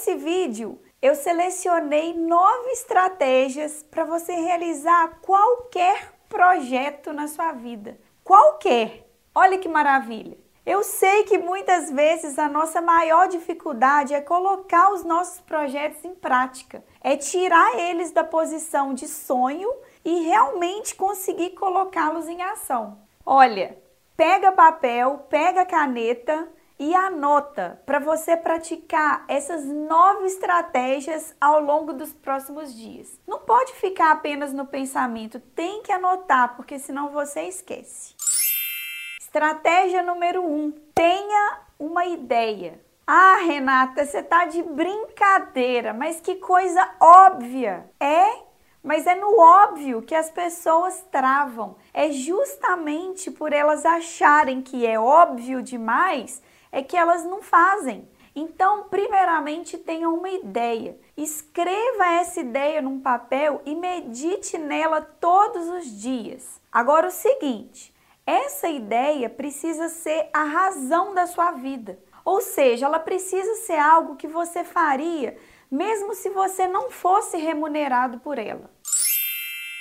Nesse vídeo eu selecionei nove estratégias para você realizar qualquer projeto na sua vida. Qualquer. Olha que maravilha. Eu sei que muitas vezes a nossa maior dificuldade é colocar os nossos projetos em prática, é tirar eles da posição de sonho e realmente conseguir colocá-los em ação. Olha, pega papel, pega caneta e anota para você praticar essas nove estratégias ao longo dos próximos dias. Não pode ficar apenas no pensamento, tem que anotar, porque senão você esquece. Estratégia número um: tenha uma ideia. Ah, Renata, você tá de brincadeira, mas que coisa óbvia! É mas é no óbvio que as pessoas travam. É justamente por elas acharem que é óbvio demais é que elas não fazem. Então, primeiramente, tenha uma ideia. Escreva essa ideia num papel e medite nela todos os dias. Agora, o seguinte: essa ideia precisa ser a razão da sua vida. Ou seja, ela precisa ser algo que você faria mesmo se você não fosse remunerado por ela.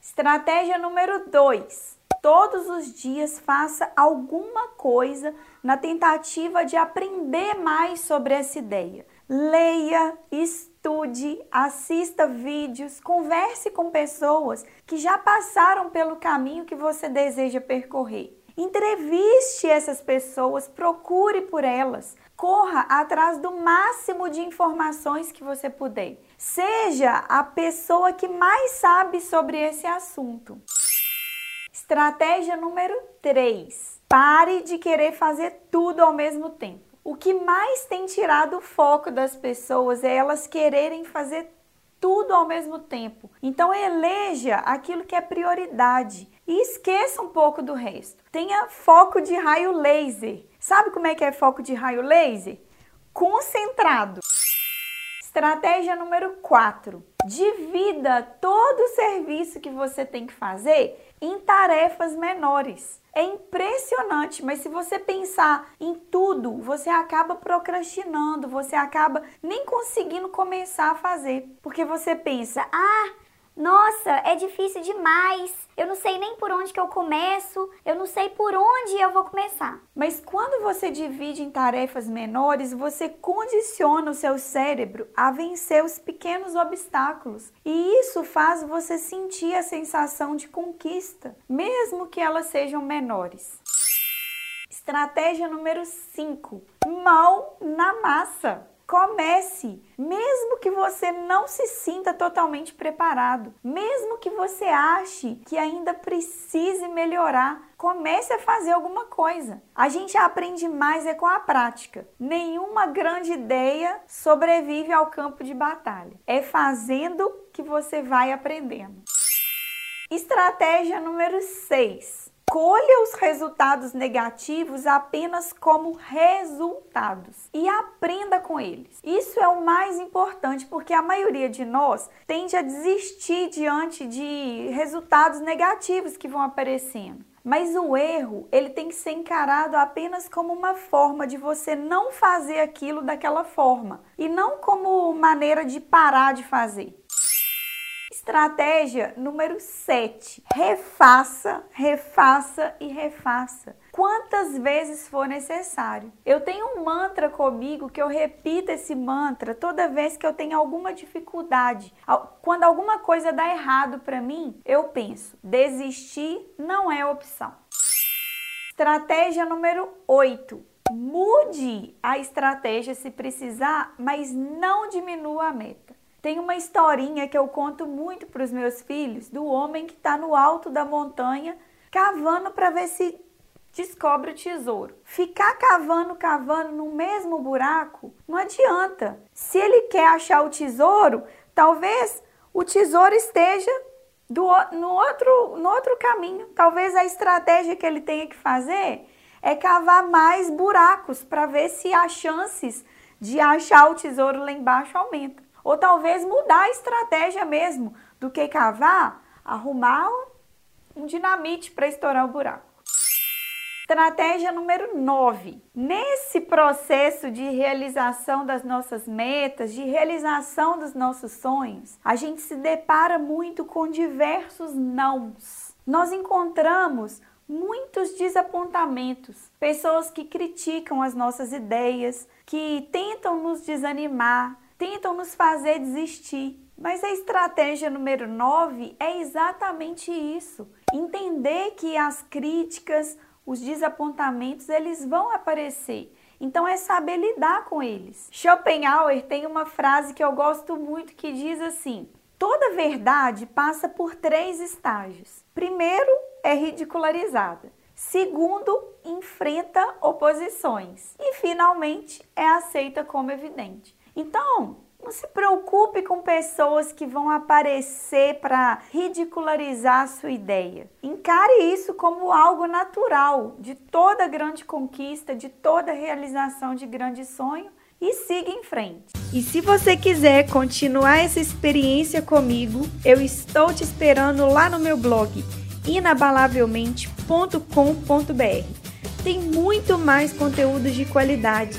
Estratégia número 2 todos os dias faça alguma coisa na tentativa de aprender mais sobre essa ideia. Leia, estude, assista vídeos, converse com pessoas que já passaram pelo caminho que você deseja percorrer. Entreviste essas pessoas, procure por elas, corra atrás do máximo de informações que você puder. Seja a pessoa que mais sabe sobre esse assunto. Estratégia número 3. Pare de querer fazer tudo ao mesmo tempo. O que mais tem tirado o foco das pessoas é elas quererem fazer tudo ao mesmo tempo. Então eleja aquilo que é prioridade e esqueça um pouco do resto. Tenha foco de raio laser. Sabe como é que é foco de raio laser? Concentrado. Estratégia número 4. Divida todo o serviço que você tem que fazer em tarefas menores. É impressionante, mas se você pensar em tudo, você acaba procrastinando, você acaba nem conseguindo começar a fazer, porque você pensa: "Ah, nossa, é difícil demais. Eu não sei nem por onde que eu começo. Eu não sei por onde eu vou começar. Mas quando você divide em tarefas menores, você condiciona o seu cérebro a vencer os pequenos obstáculos. E isso faz você sentir a sensação de conquista, mesmo que elas sejam menores. Estratégia número 5: mão na massa. Comece, mesmo que você não se sinta totalmente preparado, mesmo que você ache que ainda precise melhorar, comece a fazer alguma coisa. A gente aprende mais é com a prática. Nenhuma grande ideia sobrevive ao campo de batalha. É fazendo que você vai aprendendo. Estratégia número 6 escolha os resultados negativos apenas como resultados e aprenda com eles. Isso é o mais importante porque a maioria de nós tende a desistir diante de resultados negativos que vão aparecendo. Mas o erro, ele tem que ser encarado apenas como uma forma de você não fazer aquilo daquela forma e não como maneira de parar de fazer. Estratégia número 7. Refaça, refaça e refaça. Quantas vezes for necessário. Eu tenho um mantra comigo que eu repito esse mantra toda vez que eu tenho alguma dificuldade. Quando alguma coisa dá errado para mim, eu penso: desistir não é opção. Estratégia número 8. Mude a estratégia se precisar, mas não diminua a meta. Tem uma historinha que eu conto muito para os meus filhos do homem que está no alto da montanha cavando para ver se descobre o tesouro. Ficar cavando, cavando no mesmo buraco não adianta. Se ele quer achar o tesouro, talvez o tesouro esteja do, no, outro, no outro caminho. Talvez a estratégia que ele tenha que fazer é cavar mais buracos para ver se as chances de achar o tesouro lá embaixo aumentam. Ou talvez mudar a estratégia mesmo do que cavar, arrumar um dinamite para estourar o buraco. Estratégia número 9. Nesse processo de realização das nossas metas, de realização dos nossos sonhos, a gente se depara muito com diversos nãos. Nós encontramos muitos desapontamentos, pessoas que criticam as nossas ideias, que tentam nos desanimar, tentam nos fazer desistir. Mas a estratégia número 9 é exatamente isso: entender que as críticas, os desapontamentos, eles vão aparecer. Então é saber lidar com eles. Schopenhauer tem uma frase que eu gosto muito que diz assim: toda verdade passa por três estágios. Primeiro é ridicularizada. Segundo, enfrenta oposições. E finalmente é aceita como evidente. Então, não se preocupe com pessoas que vão aparecer para ridicularizar a sua ideia. Encare isso como algo natural de toda grande conquista, de toda realização de grande sonho e siga em frente. E se você quiser continuar essa experiência comigo, eu estou te esperando lá no meu blog inabalavelmente.com.br. Tem muito mais conteúdo de qualidade